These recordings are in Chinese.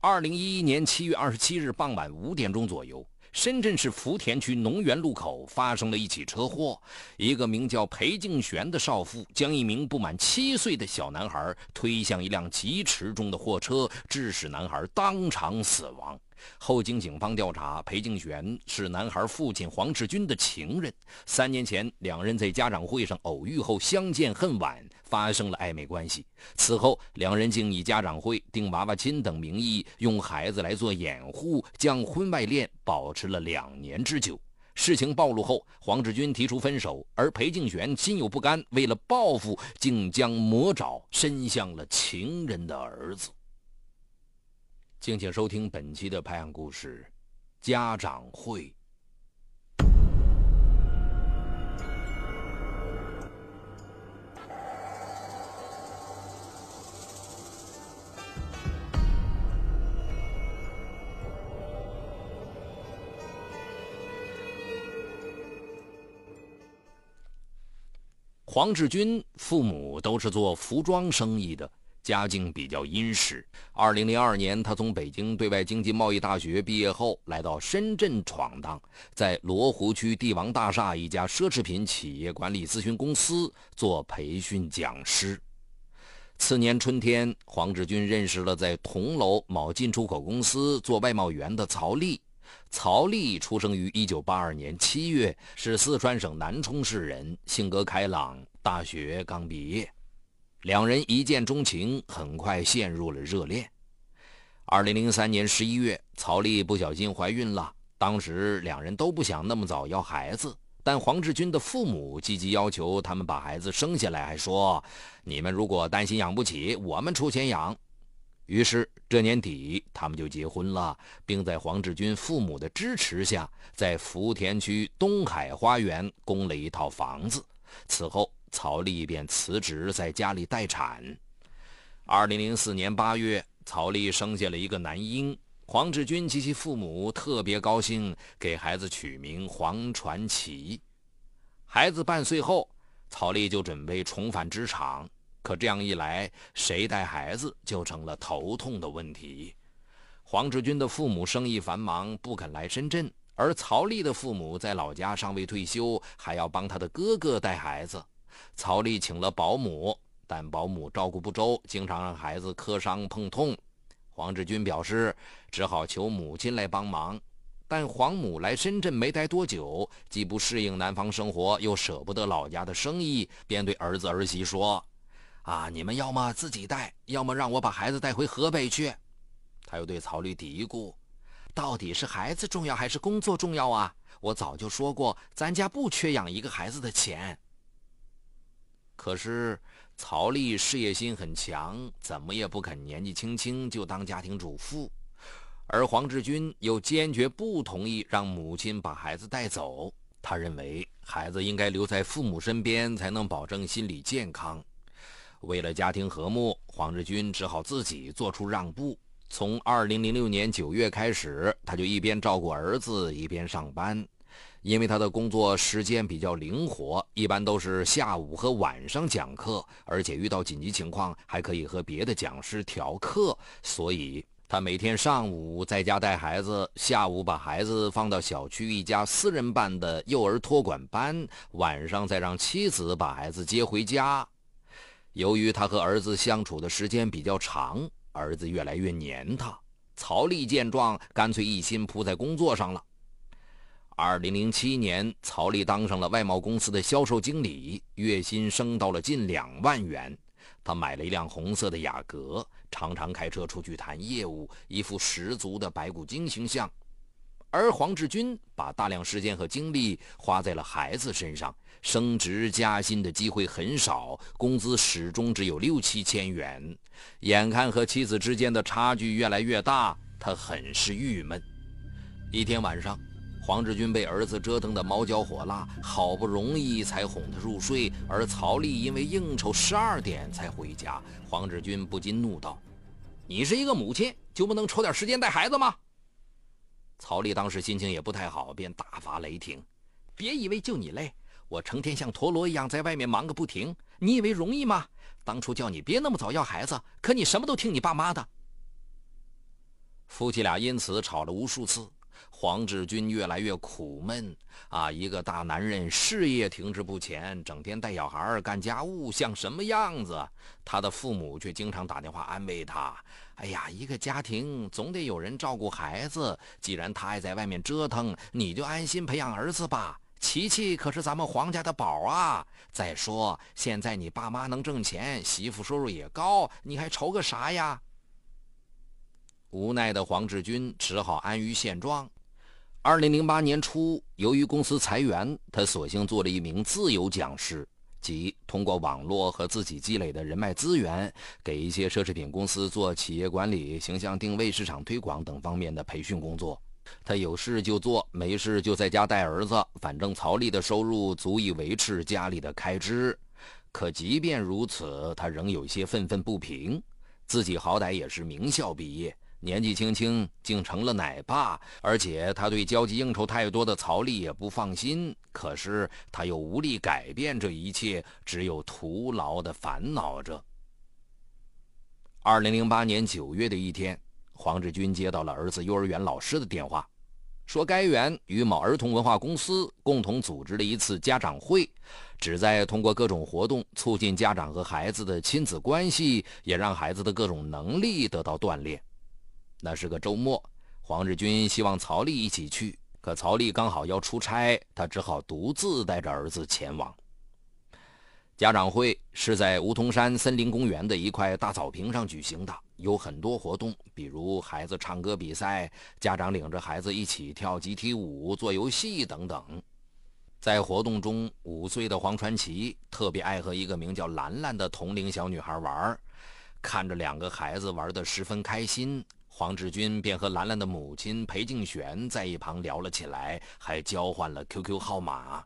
二零一一年七月二十七日傍晚五点钟左右。深圳市福田区农园路口发生了一起车祸，一个名叫裴敬玄的少妇将一名不满七岁的小男孩推向一辆疾驰中的货车，致使男孩当场死亡。后经警方调查，裴敬玄是男孩父亲黄志军的情人。三年前，两人在家长会上偶遇后相见恨晚，发生了暧昧关系。此后，两人竟以家长会、订娃娃亲等名义，用孩子来做掩护，将婚外恋保持了两年之久。事情暴露后，黄志军提出分手，而裴敬玄心有不甘，为了报复，竟将魔爪伸向了情人的儿子。敬请收听本期的拍案故事，《家长会》。黄志军父母都是做服装生意的。家境比较殷实。二零零二年，他从北京对外经济贸易大学毕业后，来到深圳闯荡，在罗湖区帝王大厦一家奢侈品企业管理咨询公司做培训讲师。次年春天，黄志军认识了在铜楼某进出口公司做外贸员的曹丽。曹丽出生于一九八二年七月，是四川省南充市人，性格开朗，大学刚毕业。两人一见钟情，很快陷入了热恋。二零零三年十一月，曹丽不小心怀孕了。当时两人都不想那么早要孩子，但黄志军的父母积极要求他们把孩子生下来，还说：“你们如果担心养不起，我们出钱养。”于是这年底，他们就结婚了，并在黄志军父母的支持下，在福田区东海花园供了一套房子。此后。曹丽便辞职，在家里待产。二零零四年八月，曹丽生下了一个男婴。黄志军及其父母特别高兴，给孩子取名黄传奇。孩子半岁后，曹丽就准备重返职场。可这样一来，谁带孩子就成了头痛的问题。黄志军的父母生意繁忙，不肯来深圳，而曹丽的父母在老家尚未退休，还要帮他的哥哥带孩子。曹丽请了保姆，但保姆照顾不周，经常让孩子磕伤碰痛。黄志军表示，只好求母亲来帮忙。但黄母来深圳没待多久，既不适应南方生活，又舍不得老家的生意，便对儿子儿媳说：“啊，你们要么自己带，要么让我把孩子带回河北去。”他又对曹丽嘀咕：“到底是孩子重要还是工作重要啊？我早就说过，咱家不缺养一个孩子的钱。”可是曹丽事业心很强，怎么也不肯年纪轻轻就当家庭主妇，而黄志军又坚决不同意让母亲把孩子带走。他认为孩子应该留在父母身边，才能保证心理健康。为了家庭和睦，黄志军只好自己做出让步。从二零零六年九月开始，他就一边照顾儿子，一边上班。因为他的工作时间比较灵活，一般都是下午和晚上讲课，而且遇到紧急情况还可以和别的讲师调课，所以他每天上午在家带孩子，下午把孩子放到小区一家私人办的幼儿托管班，晚上再让妻子把孩子接回家。由于他和儿子相处的时间比较长，儿子越来越黏他。曹丽见状，干脆一心扑在工作上了。二零零七年，曹丽当上了外贸公司的销售经理，月薪升到了近两万元。他买了一辆红色的雅阁，常常开车出去谈业务，一副十足的白骨精形象。而黄志军把大量时间和精力花在了孩子身上，升职加薪的机会很少，工资始终只有六七千元。眼看和妻子之间的差距越来越大，他很是郁闷。一天晚上。黄志军被儿子折腾得毛焦火辣，好不容易才哄他入睡，而曹丽因为应酬十二点才回家。黄志军不禁怒道：“你是一个母亲，就不能抽点时间带孩子吗？”曹丽当时心情也不太好，便大发雷霆：“别以为就你累，我成天像陀螺一样在外面忙个不停，你以为容易吗？当初叫你别那么早要孩子，可你什么都听你爸妈的。”夫妻俩因此吵了无数次。黄志军越来越苦闷啊！一个大男人，事业停滞不前，整天带小孩干家务，像什么样子？他的父母却经常打电话安慰他：“哎呀，一个家庭总得有人照顾孩子。既然他爱在外面折腾，你就安心培养儿子吧。琪琪可是咱们黄家的宝啊！再说，现在你爸妈能挣钱，媳妇收入也高，你还愁个啥呀？”无奈的黄志军只好安于现状。二零零八年初，由于公司裁员，他索性做了一名自由讲师，即通过网络和自己积累的人脉资源，给一些奢侈品公司做企业管理、形象定位、市场推广等方面的培训工作。他有事就做，没事就在家带儿子，反正曹丽的收入足以维持家里的开支。可即便如此，他仍有些愤愤不平，自己好歹也是名校毕业。年纪轻轻竟成了奶爸，而且他对交际应酬太多的曹丽也不放心。可是他又无力改变这一切，只有徒劳的烦恼着。二零零八年九月的一天，黄志军接到了儿子幼儿园老师的电话，说该园与某儿童文化公司共同组织了一次家长会，旨在通过各种活动促进家长和孩子的亲子关系，也让孩子的各种能力得到锻炼。那是个周末，黄志军希望曹丽一起去，可曹丽刚好要出差，他只好独自带着儿子前往。家长会是在梧桐山森林公园的一块大草坪上举行的，有很多活动，比如孩子唱歌比赛，家长领着孩子一起跳集体舞、做游戏等等。在活动中，五岁的黄传奇特别爱和一个名叫兰兰的同龄小女孩玩，看着两个孩子玩得十分开心。黄志军便和兰兰的母亲裴静璇在一旁聊了起来，还交换了 QQ 号码。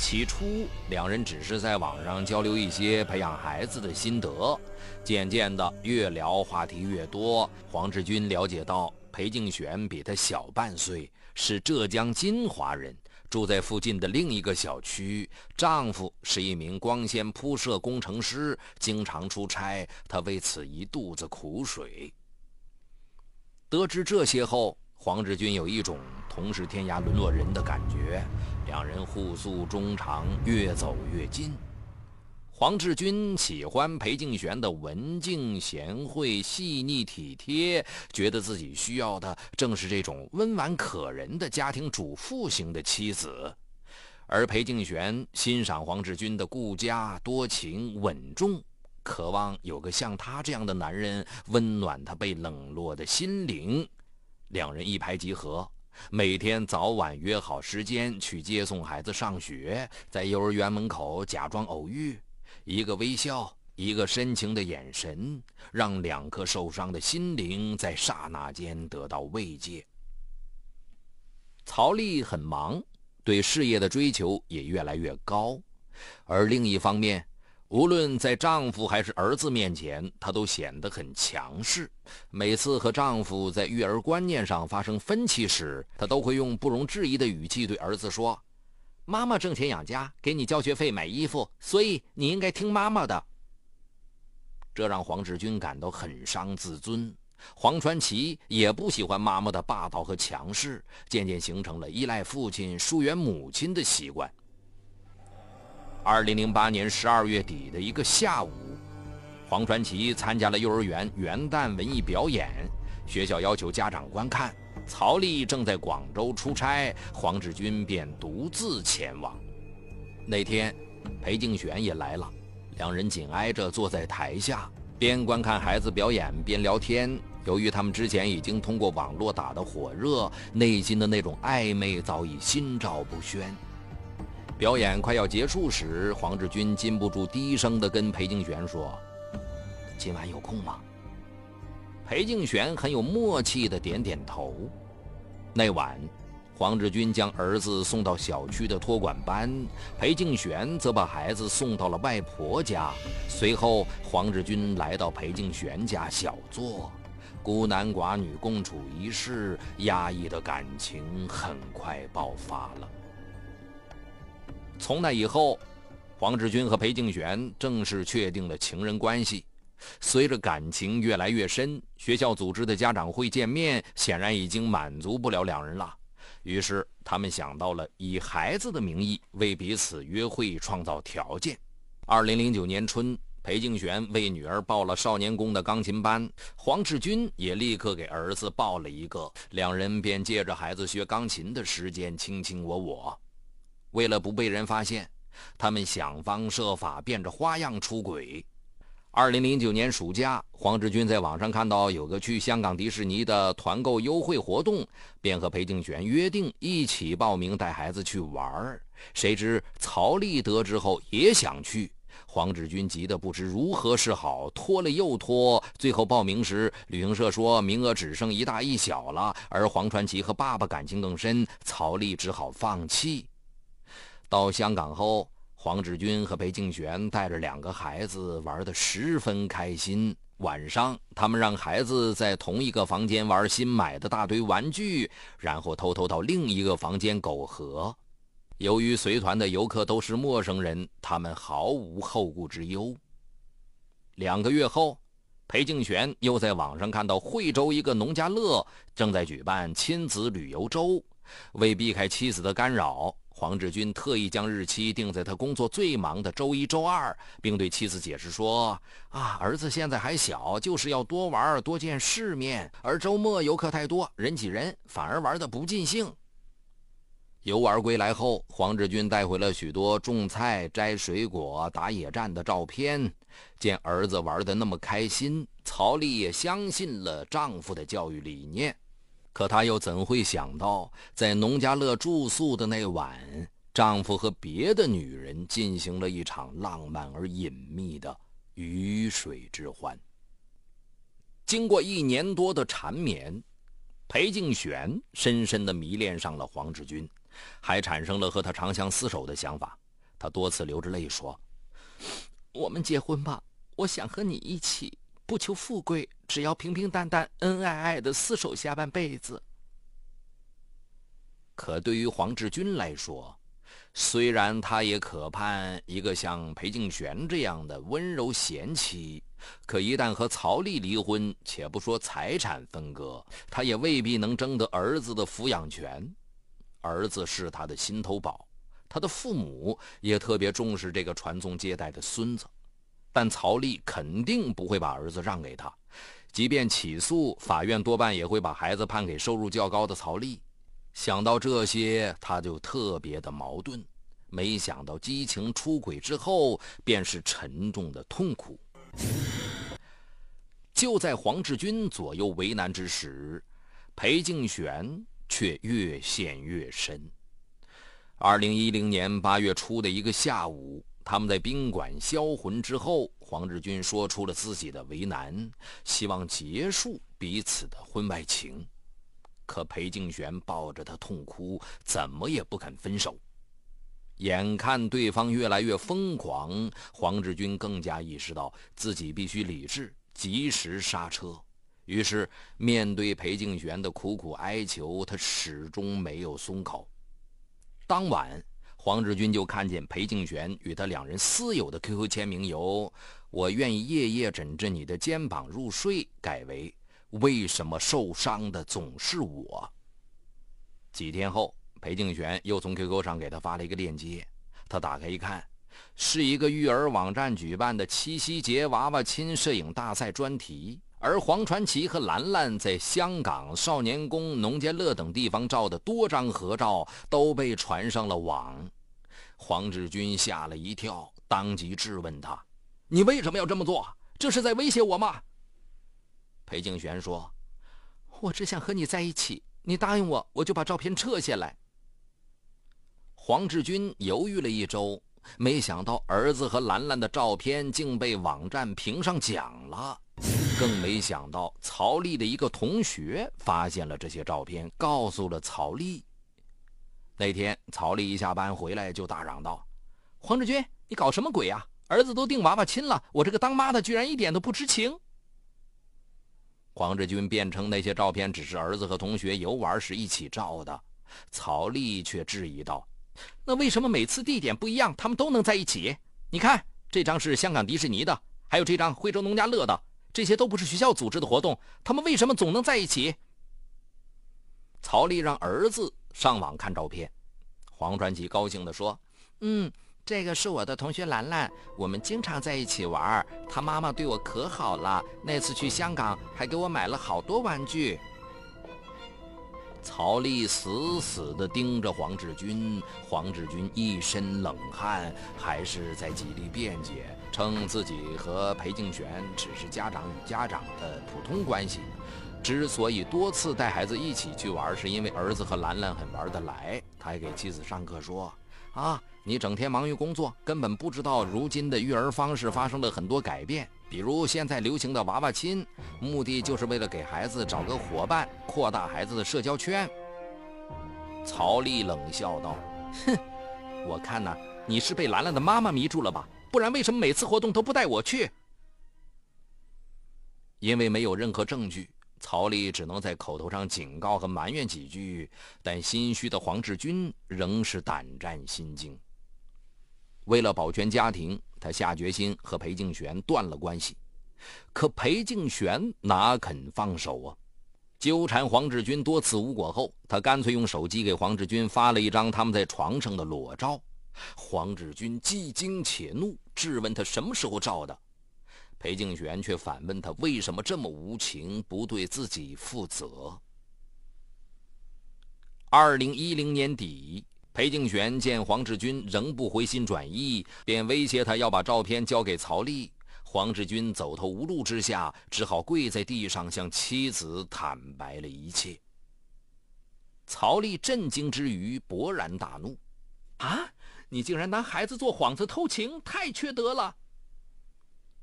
起初，两人只是在网上交流一些培养孩子的心得，渐渐的，越聊话题越多。黄志军了解到，裴静璇比他小半岁，是浙江金华人，住在附近的另一个小区，丈夫是一名光纤铺设工程师，经常出差，他为此一肚子苦水。得知这些后，黄志军有一种同是天涯沦落人的感觉。两人互诉衷肠，越走越近。黄志军喜欢裴静璇的文静贤惠、细腻体贴，觉得自己需要的正是这种温婉可人的家庭主妇型的妻子。而裴静璇欣赏黄志军的顾家、多情、稳重。渴望有个像他这样的男人温暖他被冷落的心灵，两人一拍即合，每天早晚约好时间去接送孩子上学，在幼儿园门口假装偶遇，一个微笑，一个深情的眼神，让两颗受伤的心灵在刹那间得到慰藉。曹丽很忙，对事业的追求也越来越高，而另一方面。无论在丈夫还是儿子面前，她都显得很强势。每次和丈夫在育儿观念上发生分歧时，她都会用不容置疑的语气对儿子说：“妈妈挣钱养家，给你交学费、买衣服，所以你应该听妈妈的。”这让黄志军感到很伤自尊。黄传奇也不喜欢妈妈的霸道和强势，渐渐形成了依赖父亲、疏远母亲的习惯。二零零八年十二月底的一个下午，黄传奇参加了幼儿园元旦文艺表演，学校要求家长观看。曹丽正在广州出差，黄志军便独自前往。那天，裴静璇也来了，两人紧挨着坐在台下，边观看孩子表演边聊天。由于他们之前已经通过网络打得火热，内心的那种暧昧早已心照不宣。表演快要结束时，黄志军禁不住低声地跟裴静璇说：“今晚有空吗？”裴静璇很有默契地点点头。那晚，黄志军将儿子送到小区的托管班，裴静璇则把孩子送到了外婆家。随后，黄志军来到裴静璇家小坐，孤男寡女共处一室，压抑的感情很快爆发了。从那以后，黄志军和裴静璇正式确定了情人关系。随着感情越来越深，学校组织的家长会见面显然已经满足不了两人了。于是，他们想到了以孩子的名义为彼此约会创造条件。二零零九年春，裴静璇为女儿报了少年宫的钢琴班，黄志军也立刻给儿子报了一个，两人便借着孩子学钢琴的时间卿卿我我。为了不被人发现，他们想方设法变着花样出轨。二零零九年暑假，黄志军在网上看到有个去香港迪士尼的团购优惠活动，便和裴静璇约定一起报名带孩子去玩谁知曹丽得知后也想去，黄志军急得不知如何是好，拖了又拖。最后报名时，旅行社说名额只剩一大一小了，而黄传奇和爸爸感情更深，曹丽只好放弃。到香港后。黄志军和裴敬玄带着两个孩子玩得十分开心。晚上，他们让孩子在同一个房间玩新买的大堆玩具，然后偷偷到另一个房间苟合。由于随团的游客都是陌生人，他们毫无后顾之忧。两个月后，裴敬玄又在网上看到惠州一个农家乐正在举办亲子旅游周，为避开妻子的干扰。黄志军特意将日期定在他工作最忙的周一、周二，并对妻子解释说：“啊，儿子现在还小，就是要多玩、多见世面。而周末游客太多，人挤人，反而玩得不尽兴。”游玩归来后，黄志军带回了许多种菜、摘水果、打野战的照片。见儿子玩得那么开心，曹丽也相信了丈夫的教育理念。可她又怎会想到，在农家乐住宿的那晚，丈夫和别的女人进行了一场浪漫而隐秘的鱼水之欢。经过一年多的缠绵，裴静玄深深的迷恋上了黄志军，还产生了和他长相厮守的想法。他多次流着泪说：“我们结婚吧，我想和你一起。”不求富贵，只要平平淡淡、恩爱爱的厮守下半辈子。可对于黄志军来说，虽然他也渴盼一个像裴敬玄这样的温柔贤妻，可一旦和曹丽离婚，且不说财产分割，他也未必能争得儿子的抚养权。儿子是他的心头宝，他的父母也特别重视这个传宗接代的孙子。但曹丽肯定不会把儿子让给他，即便起诉，法院多半也会把孩子判给收入较高的曹丽。想到这些，他就特别的矛盾。没想到激情出轨之后，便是沉重的痛苦。就在黄志军左右为难之时，裴静璇却越陷越深。二零一零年八月初的一个下午。他们在宾馆销魂之后，黄志军说出了自己的为难，希望结束彼此的婚外情。可裴静玄抱着他痛哭，怎么也不肯分手。眼看对方越来越疯狂，黄志军更加意识到自己必须理智，及时刹车。于是，面对裴静玄的苦苦哀求，他始终没有松口。当晚。黄志军就看见裴敬玄与他两人私有的 QQ 签名由“我愿意夜夜枕着你的肩膀入睡”改为“为什么受伤的总是我”。几天后，裴敬玄又从 QQ 上给他发了一个链接，他打开一看，是一个育儿网站举办的七夕节娃娃亲摄影大赛专题，而黄传奇和兰兰在香港少年宫、农家乐等地方照的多张合照都被传上了网。黄志军吓了一跳，当即质问他：“你为什么要这么做？这是在威胁我吗？”裴敬玄说：“我只想和你在一起，你答应我，我就把照片撤下来。”黄志军犹豫了一周，没想到儿子和兰兰的照片竟被网站评上奖了，更没想到曹丽的一个同学发现了这些照片，告诉了曹丽。那天，曹丽一下班回来就大嚷道：“黄志军，你搞什么鬼呀？儿子都订娃娃亲了，我这个当妈的居然一点都不知情。”黄志军辩称那些照片只是儿子和同学游玩时一起照的。曹丽却质疑道：“那为什么每次地点不一样，他们都能在一起？你看，这张是香港迪士尼的，还有这张惠州农家乐的，这些都不是学校组织的活动，他们为什么总能在一起？曹丽让儿子上网看照片，黄传奇高兴地说：“嗯，这个是我的同学兰兰，我们经常在一起玩，她妈妈对我可好了，那次去香港还给我买了好多玩具。”曹丽死死地盯着黄志军，黄志军一身冷汗，还是在极力辩解，称自己和裴静璇只是家长与家长的普通关系。之所以多次带孩子一起去玩，是因为儿子和兰兰很玩得来。他还给妻子上课说：“啊，你整天忙于工作，根本不知道如今的育儿方式发生了很多改变。比如现在流行的娃娃亲，目的就是为了给孩子找个伙伴，扩大孩子的社交圈。”曹丽冷笑道：“哼，我看呐，你是被兰兰的妈妈迷住了吧？不然为什么每次活动都不带我去？”因为没有任何证据。曹丽只能在口头上警告和埋怨几句，但心虚的黄志军仍是胆战心惊。为了保全家庭，他下决心和裴静璇断了关系。可裴静璇哪肯放手啊？纠缠黄志军多次无果后，他干脆用手机给黄志军发了一张他们在床上的裸照。黄志军既惊且怒，质问他什么时候照的。裴静玄却反问他：“为什么这么无情，不对自己负责？”二零一零年底，裴静玄见黄志军仍不回心转意，便威胁他要把照片交给曹丽。黄志军走投无路之下，只好跪在地上向妻子坦白了一切。曹丽震惊之余，勃然大怒：“啊，你竟然拿孩子做幌子偷情，太缺德了！”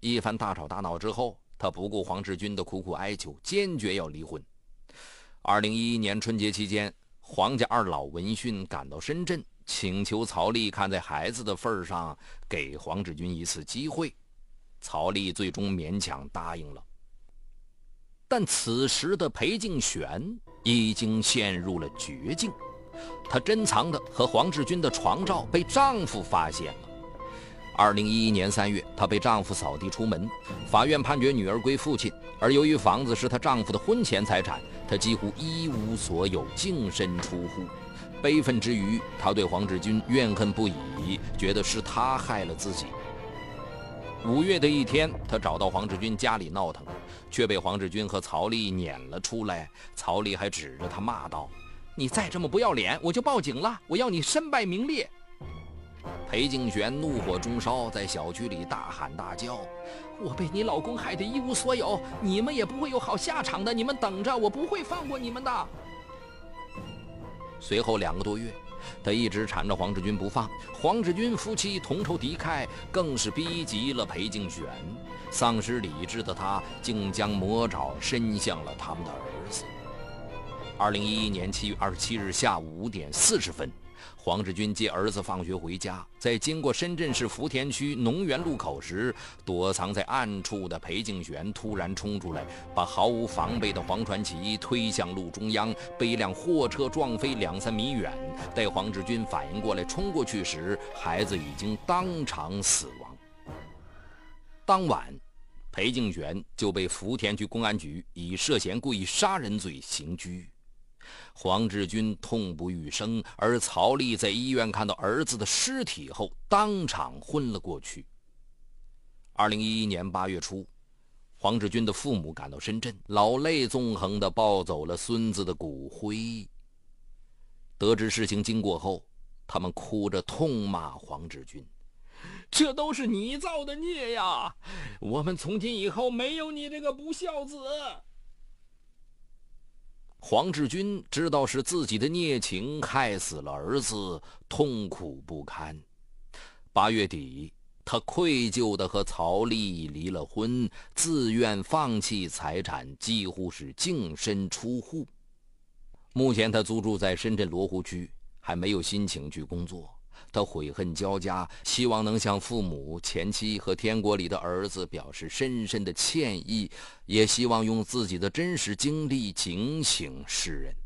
一番大吵大闹之后，他不顾黄志军的苦苦哀求，坚决要离婚。二零一一年春节期间，黄家二老闻讯赶到深圳，请求曹丽看在孩子的份上，给黄志军一次机会。曹丽最终勉强答应了。但此时的裴静璇已经陷入了绝境，她珍藏的和黄志军的床照被丈夫发现了。二零一一年三月，她被丈夫扫地出门，法院判决女儿归父亲。而由于房子是她丈夫的婚前财产，她几乎一无所有，净身出户。悲愤之余，她对黄志军怨恨不已，觉得是他害了自己。五月的一天，她找到黄志军家里闹腾，却被黄志军和曹丽撵了出来。曹丽还指着他骂道：“你再这么不要脸，我就报警了！我要你身败名裂！”裴静璇怒火中烧，在小区里大喊大叫：“我被你老公害得一无所有，你们也不会有好下场的！你们等着，我不会放过你们的！”随后两个多月，他一直缠着黄志军不放。黄志军夫妻同仇敌忾，更是逼急了裴静璇。丧失理智的他，竟将魔爪伸向了他们的儿。二零一一年七月二十七日下午五点四十分。黄志军接儿子放学回家，在经过深圳市福田区农园路口时，躲藏在暗处的裴静玄突然冲出来，把毫无防备的黄传奇推向路中央，被一辆货车撞飞两三米远。待黄志军反应过来冲过去时，孩子已经当场死亡。当晚，裴静玄就被福田区公安局以涉嫌故意杀人罪刑拘。黄志军痛不欲生，而曹丽在医院看到儿子的尸体后，当场昏了过去。二零一一年八月初，黄志军的父母赶到深圳，老泪纵横地抱走了孙子的骨灰。得知事情经过后，他们哭着痛骂黄志军：“这都是你造的孽呀！我们从今以后没有你这个不孝子。”黄志军知道是自己的孽情害死了儿子，痛苦不堪。八月底，他愧疚地和曹丽离了婚，自愿放弃财产，几乎是净身出户。目前，他租住在深圳罗湖区，还没有心情去工作。他悔恨交加，希望能向父母、前妻和天国里的儿子表示深深的歉意，也希望用自己的真实经历警醒世人。